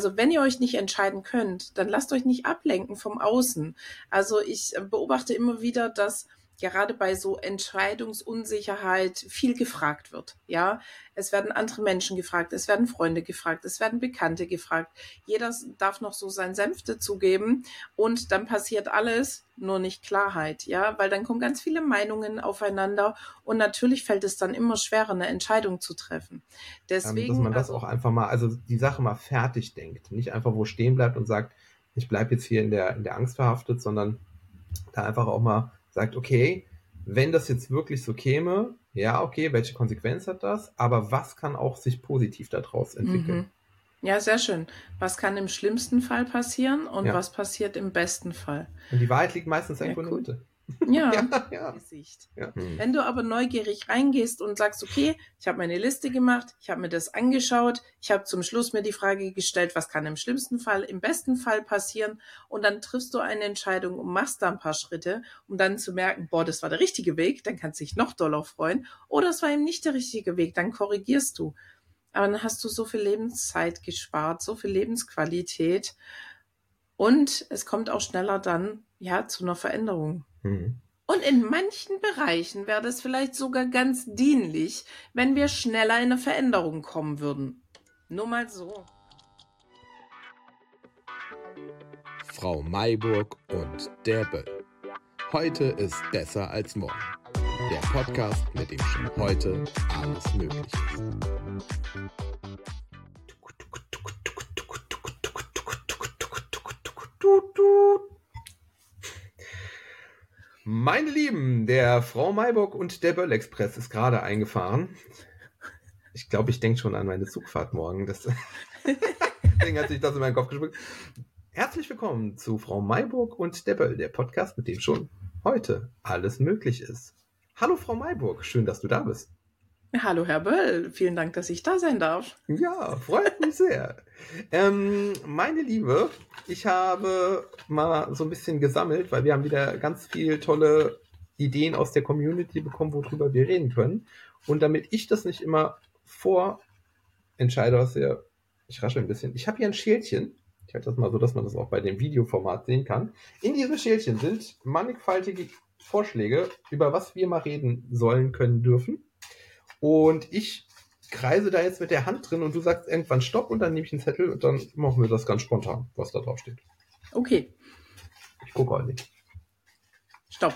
Also wenn ihr euch nicht entscheiden könnt, dann lasst euch nicht ablenken vom Außen. Also ich äh, beobachte immer wieder, dass gerade bei so Entscheidungsunsicherheit viel gefragt wird. Ja, es werden andere Menschen gefragt, es werden Freunde gefragt, es werden Bekannte gefragt. Jeder darf noch so sein Senf dazugeben und dann passiert alles, nur nicht Klarheit. Ja, weil dann kommen ganz viele Meinungen aufeinander und natürlich fällt es dann immer schwerer, eine Entscheidung zu treffen. Deswegen, ähm, dass man das also, auch einfach mal, also die Sache mal fertig denkt, nicht einfach wo stehen bleibt und sagt, ich bleibe jetzt hier in der, in der Angst verhaftet, sondern da einfach auch mal sagt, okay, wenn das jetzt wirklich so käme, ja, okay, welche Konsequenz hat das? Aber was kann auch sich positiv daraus entwickeln? Mhm. Ja, sehr schön. Was kann im schlimmsten Fall passieren und ja. was passiert im besten Fall? Und die Wahrheit liegt meistens irgendwo ja, in der Mitte. Ja, ja, ja. Gesicht. Ja. Hm. Wenn du aber neugierig reingehst und sagst, okay, ich habe meine Liste gemacht, ich habe mir das angeschaut, ich habe zum Schluss mir die Frage gestellt, was kann im schlimmsten Fall, im besten Fall passieren und dann triffst du eine Entscheidung und machst da ein paar Schritte, um dann zu merken, boah, das war der richtige Weg, dann kannst du dich noch doller freuen oder es war eben nicht der richtige Weg, dann korrigierst du. Aber dann hast du so viel Lebenszeit gespart, so viel Lebensqualität und es kommt auch schneller dann ja zu einer Veränderung. Mhm. Und in manchen Bereichen wäre das vielleicht sogar ganz dienlich, wenn wir schneller in eine Veränderung kommen würden. Nur mal so. Frau Mayburg und der Böll. Heute ist besser als morgen. Der Podcast, mit dem schon heute alles möglich ist. Meine Lieben, der Frau Mayburg und der Böll Express ist gerade eingefahren. Ich glaube, ich denke schon an meine Zugfahrt morgen. Das Deswegen hat sich das in meinen Kopf gesprungen. Herzlich willkommen zu Frau Mayburg und der Böll, der Podcast, mit dem schon heute alles möglich ist. Hallo Frau Mayburg, schön, dass du da bist. Hallo Herr Böll, vielen Dank, dass ich da sein darf. Ja, freut mich sehr. ähm, meine Liebe, ich habe mal so ein bisschen gesammelt, weil wir haben wieder ganz viele tolle Ideen aus der Community bekommen, worüber wir reden können. Und damit ich das nicht immer vorentscheide, was ja, ich rasche ein bisschen. Ich habe hier ein Schälchen. Ich halte das mal so, dass man das auch bei dem Videoformat sehen kann. In diesem Schälchen sind mannigfaltige Vorschläge, über was wir mal reden sollen, können, dürfen. Und ich kreise da jetzt mit der Hand drin und du sagst irgendwann Stopp und dann nehme ich einen Zettel und dann machen wir das ganz spontan, was da drauf steht. Okay. Ich gucke halt nicht. Stopp.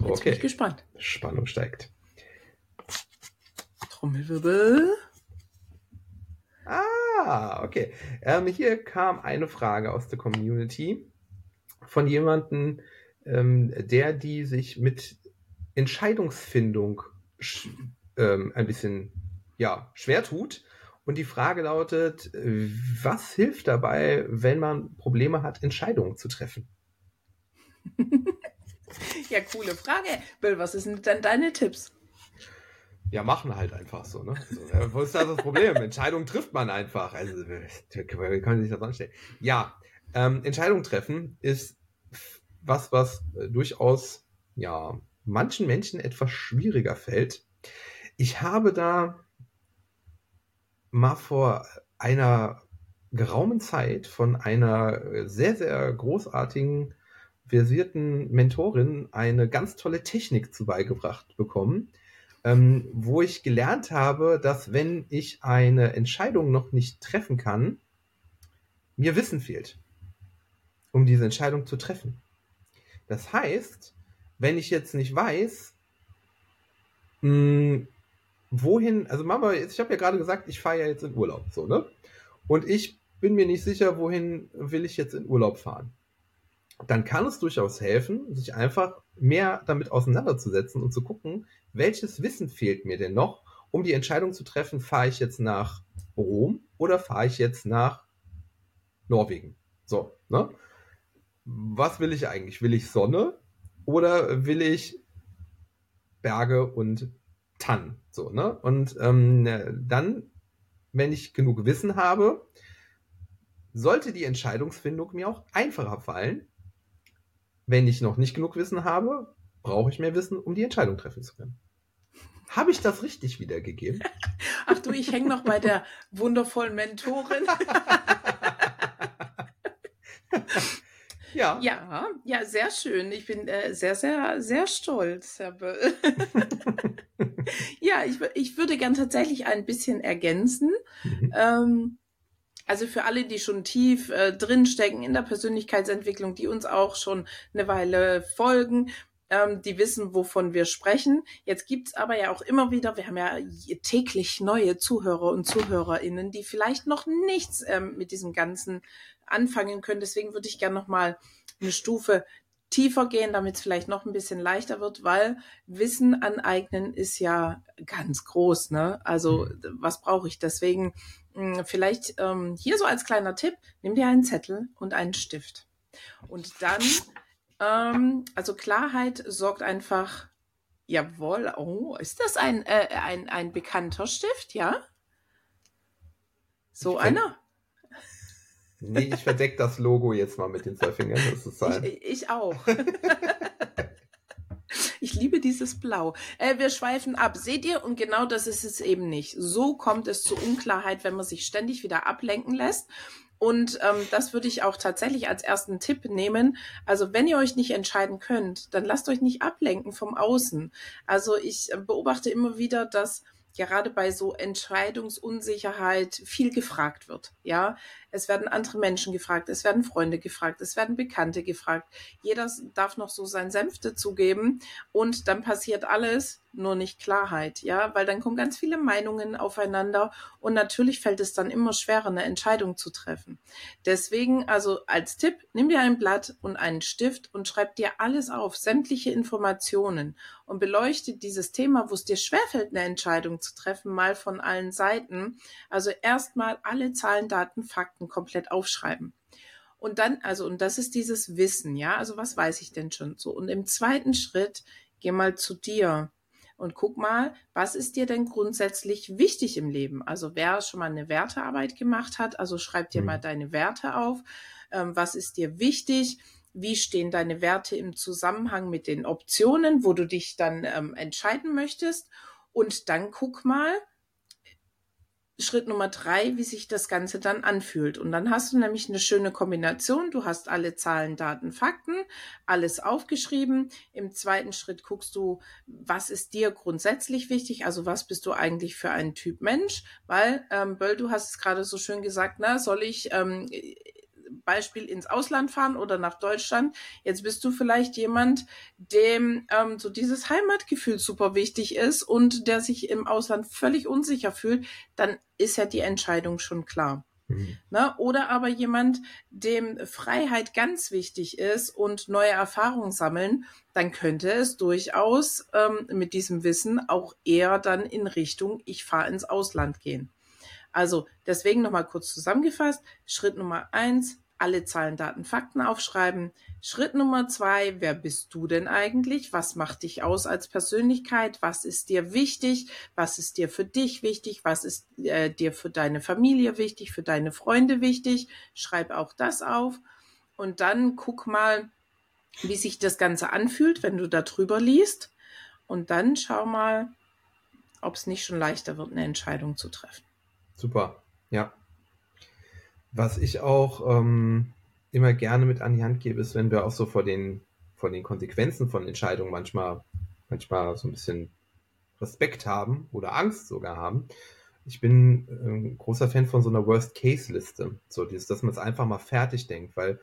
Jetzt okay. bin ich gespannt. Spannung steigt. Trommelwirbel. Ah, okay. Ähm, hier kam eine Frage aus der Community von jemandem, ähm, der die sich mit Entscheidungsfindung ähm, ein bisschen ja, schwer tut. Und die Frage lautet, was hilft dabei, wenn man Probleme hat, Entscheidungen zu treffen? ja, coole Frage. Bill, was sind denn deine Tipps? Ja, machen halt einfach so, ne? Also, wo ist da das Problem? Entscheidungen trifft man einfach. Also, wie kann sich das anstellen? Ja, ähm, Entscheidungen treffen ist was, was äh, durchaus, ja, manchen Menschen etwas schwieriger fällt. Ich habe da mal vor einer geraumen Zeit von einer sehr, sehr großartigen, versierten Mentorin eine ganz tolle Technik zu beigebracht bekommen, ähm, wo ich gelernt habe, dass wenn ich eine Entscheidung noch nicht treffen kann, mir Wissen fehlt, um diese Entscheidung zu treffen. Das heißt, wenn ich jetzt nicht weiß, mh, hm, wohin, also Mama, ich habe ja gerade gesagt, ich fahre ja jetzt in Urlaub, so, ne? Und ich bin mir nicht sicher, wohin will ich jetzt in Urlaub fahren. Dann kann es durchaus helfen, sich einfach mehr damit auseinanderzusetzen und zu gucken, welches Wissen fehlt mir denn noch, um die Entscheidung zu treffen, fahre ich jetzt nach Rom oder fahre ich jetzt nach Norwegen. So, ne? Was will ich eigentlich? Will ich Sonne? Oder will ich Berge und Tannen? So, ne? Und ähm, dann, wenn ich genug Wissen habe, sollte die Entscheidungsfindung mir auch einfacher fallen. Wenn ich noch nicht genug Wissen habe, brauche ich mehr Wissen, um die Entscheidung treffen zu können. Habe ich das richtig wiedergegeben? Ach du, ich hänge noch bei der wundervollen Mentorin. ja. Ja, ja, sehr schön. Ich bin äh, sehr, sehr, sehr stolz, Herr Böll. ja, ich, ich würde gern tatsächlich ein bisschen ergänzen. Mhm. Ähm, also für alle, die schon tief äh, drinstecken in der Persönlichkeitsentwicklung, die uns auch schon eine Weile folgen, ähm, die wissen, wovon wir sprechen. Jetzt gibt's aber ja auch immer wieder, wir haben ja täglich neue Zuhörer und ZuhörerInnen, die vielleicht noch nichts ähm, mit diesem Ganzen anfangen können. Deswegen würde ich gerne nochmal eine Stufe tiefer gehen, damit es vielleicht noch ein bisschen leichter wird, weil Wissen aneignen ist ja ganz groß. Ne? Also mhm. was brauche ich? Deswegen mh, hm, vielleicht ähm, hier so als kleiner Tipp, nimm dir einen Zettel und einen Stift. Und dann ähm, also Klarheit sorgt einfach, jawohl, oh, ist das ein, äh, ein, ein bekannter Stift, ja? So ich einer? Nee, ich verdecke das Logo jetzt mal mit den zwei Fingern. Das ist sein. Ich, ich auch. Ich liebe dieses Blau. Äh, wir schweifen ab. Seht ihr? Und genau das ist es eben nicht. So kommt es zu Unklarheit, wenn man sich ständig wieder ablenken lässt. Und ähm, das würde ich auch tatsächlich als ersten Tipp nehmen. Also wenn ihr euch nicht entscheiden könnt, dann lasst euch nicht ablenken vom Außen. Also ich beobachte immer wieder, dass gerade bei so Entscheidungsunsicherheit viel gefragt wird. Ja, es werden andere Menschen gefragt, es werden Freunde gefragt, es werden Bekannte gefragt. Jeder darf noch so sein Senf dazugeben und dann passiert alles, nur nicht Klarheit, ja, weil dann kommen ganz viele Meinungen aufeinander und natürlich fällt es dann immer schwerer, eine Entscheidung zu treffen. Deswegen, also als Tipp, nimm dir ein Blatt und einen Stift und schreib dir alles auf, sämtliche Informationen und beleuchte dieses Thema, wo es dir schwerfällt, eine Entscheidung zu treffen, mal von allen Seiten. Also erstmal alle Zahlen, Daten, Fakten komplett aufschreiben. Und dann, also, und das ist dieses Wissen, ja, also was weiß ich denn schon so? Und im zweiten Schritt, geh mal zu dir und guck mal, was ist dir denn grundsätzlich wichtig im Leben? Also wer schon mal eine Wertearbeit gemacht hat, also schreib dir mhm. mal deine Werte auf. Ähm, was ist dir wichtig? Wie stehen deine Werte im Zusammenhang mit den Optionen, wo du dich dann ähm, entscheiden möchtest? Und dann guck mal, Schritt Nummer drei, wie sich das Ganze dann anfühlt. Und dann hast du nämlich eine schöne Kombination. Du hast alle Zahlen, Daten, Fakten, alles aufgeschrieben. Im zweiten Schritt guckst du, was ist dir grundsätzlich wichtig? Also was bist du eigentlich für ein Typ Mensch? Weil, ähm, Böll, du hast es gerade so schön gesagt, na, soll ich ähm, Beispiel ins Ausland fahren oder nach Deutschland. Jetzt bist du vielleicht jemand, dem ähm, so dieses Heimatgefühl super wichtig ist und der sich im Ausland völlig unsicher fühlt, dann ist ja die Entscheidung schon klar. Mhm. Ne? Oder aber jemand, dem Freiheit ganz wichtig ist und neue Erfahrungen sammeln, dann könnte es durchaus ähm, mit diesem Wissen auch eher dann in Richtung, ich fahre ins Ausland gehen. Also deswegen nochmal kurz zusammengefasst. Schritt Nummer eins, alle Zahlen, Daten, Fakten aufschreiben. Schritt Nummer zwei, wer bist du denn eigentlich? Was macht dich aus als Persönlichkeit? Was ist dir wichtig? Was ist dir für dich wichtig? Was ist äh, dir für deine Familie wichtig? Für deine Freunde wichtig? Schreib auch das auf. Und dann guck mal, wie sich das Ganze anfühlt, wenn du da drüber liest. Und dann schau mal, ob es nicht schon leichter wird, eine Entscheidung zu treffen. Super, ja. Was ich auch ähm, immer gerne mit an die Hand gebe, ist, wenn wir auch so vor den, vor den Konsequenzen von Entscheidungen manchmal, manchmal so ein bisschen Respekt haben oder Angst sogar haben. Ich bin ein ähm, großer Fan von so einer Worst-Case-Liste. So dieses, dass man es einfach mal fertig denkt, weil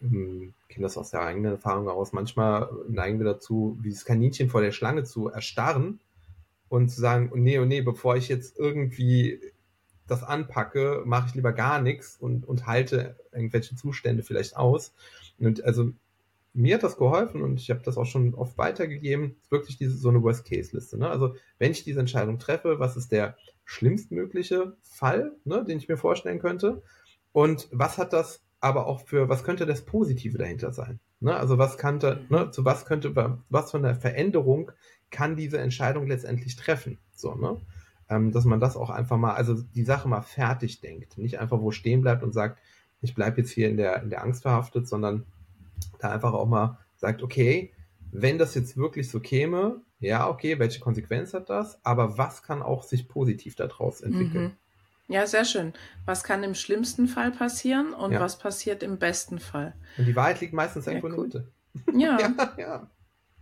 ähm, ich kenne das aus der eigenen Erfahrung heraus. Manchmal neigen wir dazu, wie das Kaninchen vor der Schlange zu erstarren und zu sagen, oh nee, oh nee, bevor ich jetzt irgendwie das anpacke, mache ich lieber gar nichts und, und halte irgendwelche Zustände vielleicht aus. Und also mir hat das geholfen und ich habe das auch schon oft weitergegeben, wirklich diese so eine Worst-Case-Liste. Ne? Also wenn ich diese Entscheidung treffe, was ist der schlimmstmögliche Fall, ne, den ich mir vorstellen könnte? Und was hat das aber auch für, was könnte das Positive dahinter sein? Ne? Also was könnte, ne, zu was könnte, was für eine Veränderung kann diese Entscheidung letztendlich treffen? So, ne? Ähm, dass man das auch einfach mal, also die Sache mal fertig denkt. Nicht einfach wo stehen bleibt und sagt, ich bleibe jetzt hier in der, in der Angst verhaftet, sondern da einfach auch mal sagt, okay, wenn das jetzt wirklich so käme, ja, okay, welche Konsequenz hat das? Aber was kann auch sich positiv daraus entwickeln? Mhm. Ja, sehr schön. Was kann im schlimmsten Fall passieren und ja. was passiert im besten Fall? Und die Wahrheit liegt meistens irgendwo ja, in der Mitte. Ja. ja, ja,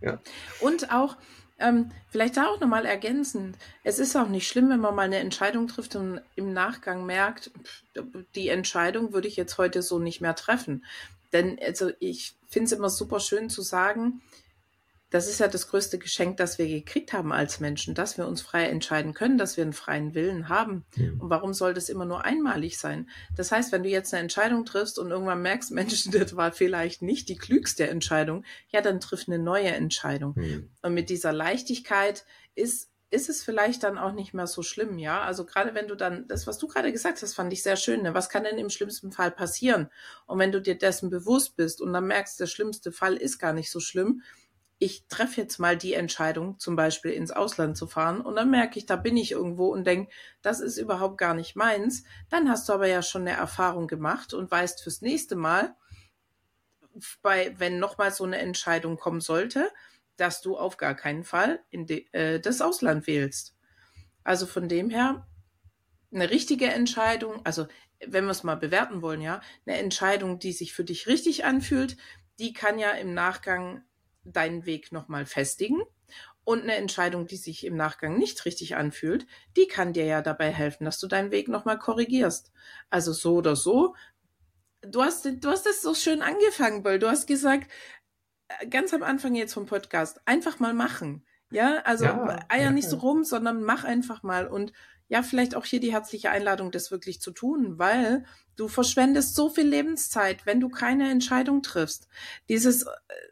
ja. Und auch, ähm, vielleicht da auch nochmal ergänzend, es ist auch nicht schlimm, wenn man mal eine Entscheidung trifft und im Nachgang merkt, die Entscheidung würde ich jetzt heute so nicht mehr treffen. Denn also ich finde es immer super schön zu sagen, das ist ja das größte Geschenk, das wir gekriegt haben als Menschen, dass wir uns frei entscheiden können, dass wir einen freien Willen haben. Ja. Und warum soll das immer nur einmalig sein? Das heißt, wenn du jetzt eine Entscheidung triffst und irgendwann merkst, Mensch, das war vielleicht nicht die klügste Entscheidung, ja, dann triff eine neue Entscheidung. Ja. Und mit dieser Leichtigkeit ist ist es vielleicht dann auch nicht mehr so schlimm, ja? Also gerade wenn du dann, das, was du gerade gesagt hast, fand ich sehr schön, ne? Was kann denn im schlimmsten Fall passieren? Und wenn du dir dessen bewusst bist und dann merkst, der schlimmste Fall ist gar nicht so schlimm, ich treffe jetzt mal die Entscheidung, zum Beispiel ins Ausland zu fahren, und dann merke ich, da bin ich irgendwo und denke, das ist überhaupt gar nicht meins, dann hast du aber ja schon eine Erfahrung gemacht und weißt fürs nächste Mal, bei, wenn nochmal so eine Entscheidung kommen sollte, dass du auf gar keinen Fall in de, äh, das Ausland wählst. Also von dem her, eine richtige Entscheidung, also wenn wir es mal bewerten wollen, ja, eine Entscheidung, die sich für dich richtig anfühlt, die kann ja im Nachgang deinen Weg nochmal festigen. Und eine Entscheidung, die sich im Nachgang nicht richtig anfühlt, die kann dir ja dabei helfen, dass du deinen Weg nochmal korrigierst. Also so oder so. Du hast, du hast das so schön angefangen, weil du hast gesagt, äh, ganz am Anfang jetzt vom Podcast, einfach mal machen. Ja, also ja, eier ja, nicht so rum, sondern mach einfach mal. Und ja, vielleicht auch hier die herzliche Einladung, das wirklich zu tun, weil du verschwendest so viel Lebenszeit, wenn du keine Entscheidung triffst. Dieses äh,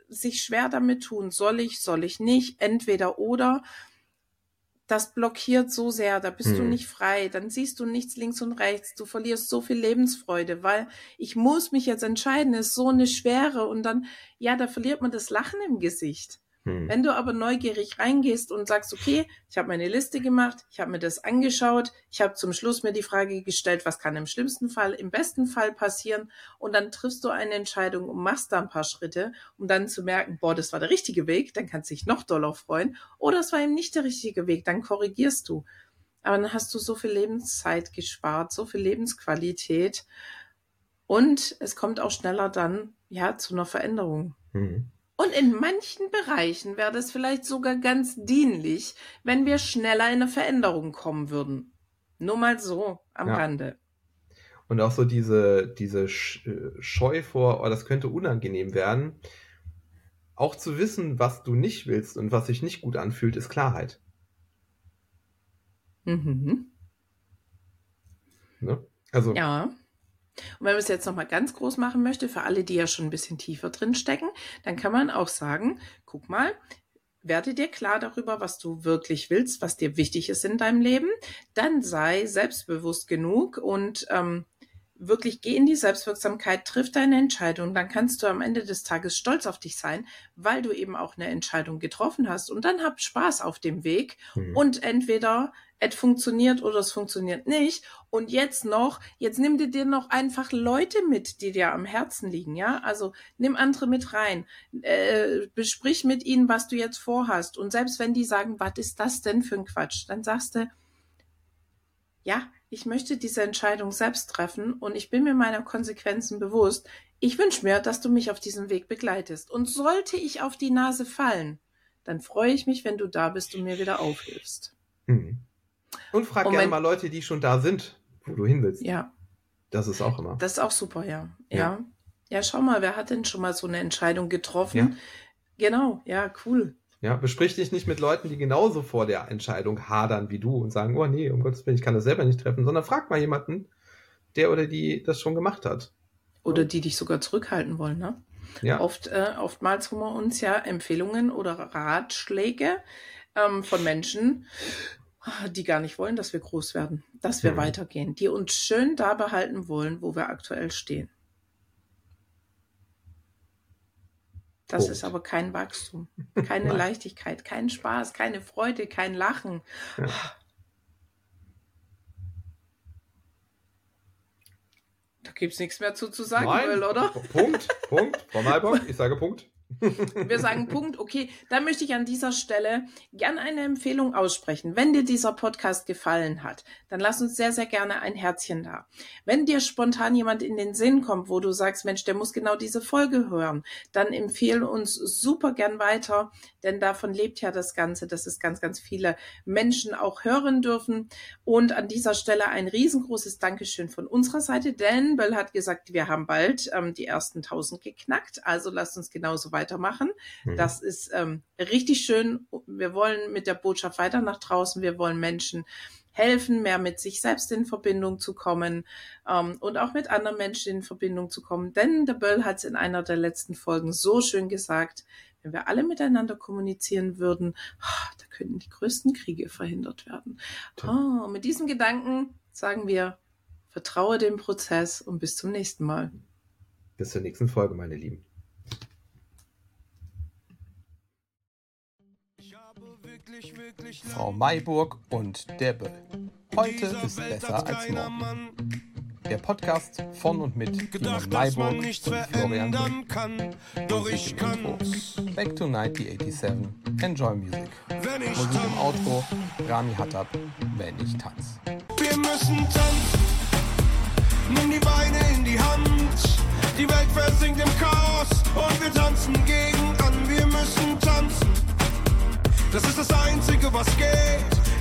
sich schwer damit tun, soll ich, soll ich nicht, entweder oder, das blockiert so sehr, da bist hm. du nicht frei, dann siehst du nichts links und rechts, du verlierst so viel Lebensfreude, weil ich muss mich jetzt entscheiden, ist so eine Schwere und dann, ja, da verliert man das Lachen im Gesicht. Hm. Wenn du aber neugierig reingehst und sagst, okay, ich habe meine Liste gemacht, ich habe mir das angeschaut, ich habe zum Schluss mir die Frage gestellt, was kann im schlimmsten Fall, im besten Fall passieren und dann triffst du eine Entscheidung und machst da ein paar Schritte, um dann zu merken, boah, das war der richtige Weg, dann kannst du dich noch doller freuen oder es war eben nicht der richtige Weg, dann korrigierst du. Aber dann hast du so viel Lebenszeit gespart, so viel Lebensqualität und es kommt auch schneller dann ja zu einer Veränderung. Mhm. Und in manchen Bereichen wäre das vielleicht sogar ganz dienlich, wenn wir schneller in eine Veränderung kommen würden. Nur mal so am ja. Rande. Und auch so diese, diese äh, Scheu vor, oh, das könnte unangenehm werden. Auch zu wissen, was du nicht willst und was sich nicht gut anfühlt, ist Klarheit. Mhm. Ne? Also. Ja. Und wenn man es jetzt nochmal ganz groß machen möchte, für alle, die ja schon ein bisschen tiefer drin stecken, dann kann man auch sagen, guck mal, werde dir klar darüber, was du wirklich willst, was dir wichtig ist in deinem Leben, dann sei selbstbewusst genug und ähm, wirklich geh in die Selbstwirksamkeit, triff deine Entscheidung, dann kannst du am Ende des Tages stolz auf dich sein, weil du eben auch eine Entscheidung getroffen hast. Und dann hab Spaß auf dem Weg mhm. und entweder es funktioniert oder es funktioniert nicht und jetzt noch, jetzt nimm dir noch einfach Leute mit, die dir am Herzen liegen, ja, also nimm andere mit rein, äh, besprich mit ihnen, was du jetzt vorhast und selbst wenn die sagen, was ist das denn für ein Quatsch, dann sagst du, ja, ich möchte diese Entscheidung selbst treffen und ich bin mir meiner Konsequenzen bewusst. Ich wünsche mir, dass du mich auf diesem Weg begleitest. Und sollte ich auf die Nase fallen, dann freue ich mich, wenn du da bist und mir wieder aufhilfst. Mhm. Und frag und gerne mal Leute, die schon da sind, wo du hin willst. Ja. Das ist auch immer. Das ist auch super, ja. Ja. Ja, ja schau mal, wer hat denn schon mal so eine Entscheidung getroffen? Ja. Genau, ja, cool. Ja, besprich dich nicht mit Leuten, die genauso vor der Entscheidung hadern wie du und sagen, oh nee, um Gottes Willen, ich kann das selber nicht treffen, sondern frag mal jemanden, der oder die das schon gemacht hat. Oder die dich sogar zurückhalten wollen, ne? Ja. Oft, äh, oftmals holen wir uns ja Empfehlungen oder Ratschläge ähm, von Menschen, die gar nicht wollen, dass wir groß werden, dass wir mhm. weitergehen, die uns schön da behalten wollen, wo wir aktuell stehen. Das Punkt. ist aber kein Wachstum, keine Leichtigkeit, kein Spaß, keine Freude, kein Lachen. Ja. Da gibt es nichts mehr zu, zu sagen, Nein. Will, oder? Punkt, Punkt. Frau Malbock, ich sage Punkt. Wir sagen Punkt, okay, da möchte ich an dieser Stelle gern eine Empfehlung aussprechen. Wenn dir dieser Podcast gefallen hat, dann lass uns sehr, sehr gerne ein Herzchen da. Wenn dir spontan jemand in den Sinn kommt, wo du sagst, Mensch, der muss genau diese Folge hören, dann empfehle uns super gern weiter, denn davon lebt ja das Ganze, dass es ganz, ganz viele Menschen auch hören dürfen. Und an dieser Stelle ein riesengroßes Dankeschön von unserer Seite, denn Bell hat gesagt, wir haben bald ähm, die ersten 1000 geknackt, also lasst uns genauso weitermachen. Mhm. Das ist ähm, richtig schön. Wir wollen mit der Botschaft weiter nach draußen. Wir wollen Menschen helfen, mehr mit sich selbst in Verbindung zu kommen ähm, und auch mit anderen Menschen in Verbindung zu kommen. Denn der Böll hat es in einer der letzten Folgen so schön gesagt, wenn wir alle miteinander kommunizieren würden, oh, da könnten die größten Kriege verhindert werden. Oh, mit diesem Gedanken sagen wir, vertraue dem Prozess und bis zum nächsten Mal. Bis zur nächsten Folge, meine Lieben. Frau Mayburg und der Böll. Heute ist besser als morgen. Der Podcast von und mit Timon Mayburg und Florian Böll. Doch ich kann Back to 1987. Enjoy Music. Musik im Outro. Rami Hattab. Wenn ich tanz. Wir müssen tanzen. Nimm die Beine in die Hand. Die Welt versinkt im Chaos und wir tanzen gegen an. Wir müssen tanzen. Das ist das Einzige, was geht.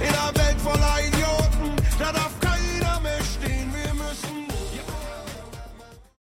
In einer Welt voller Idioten, da darf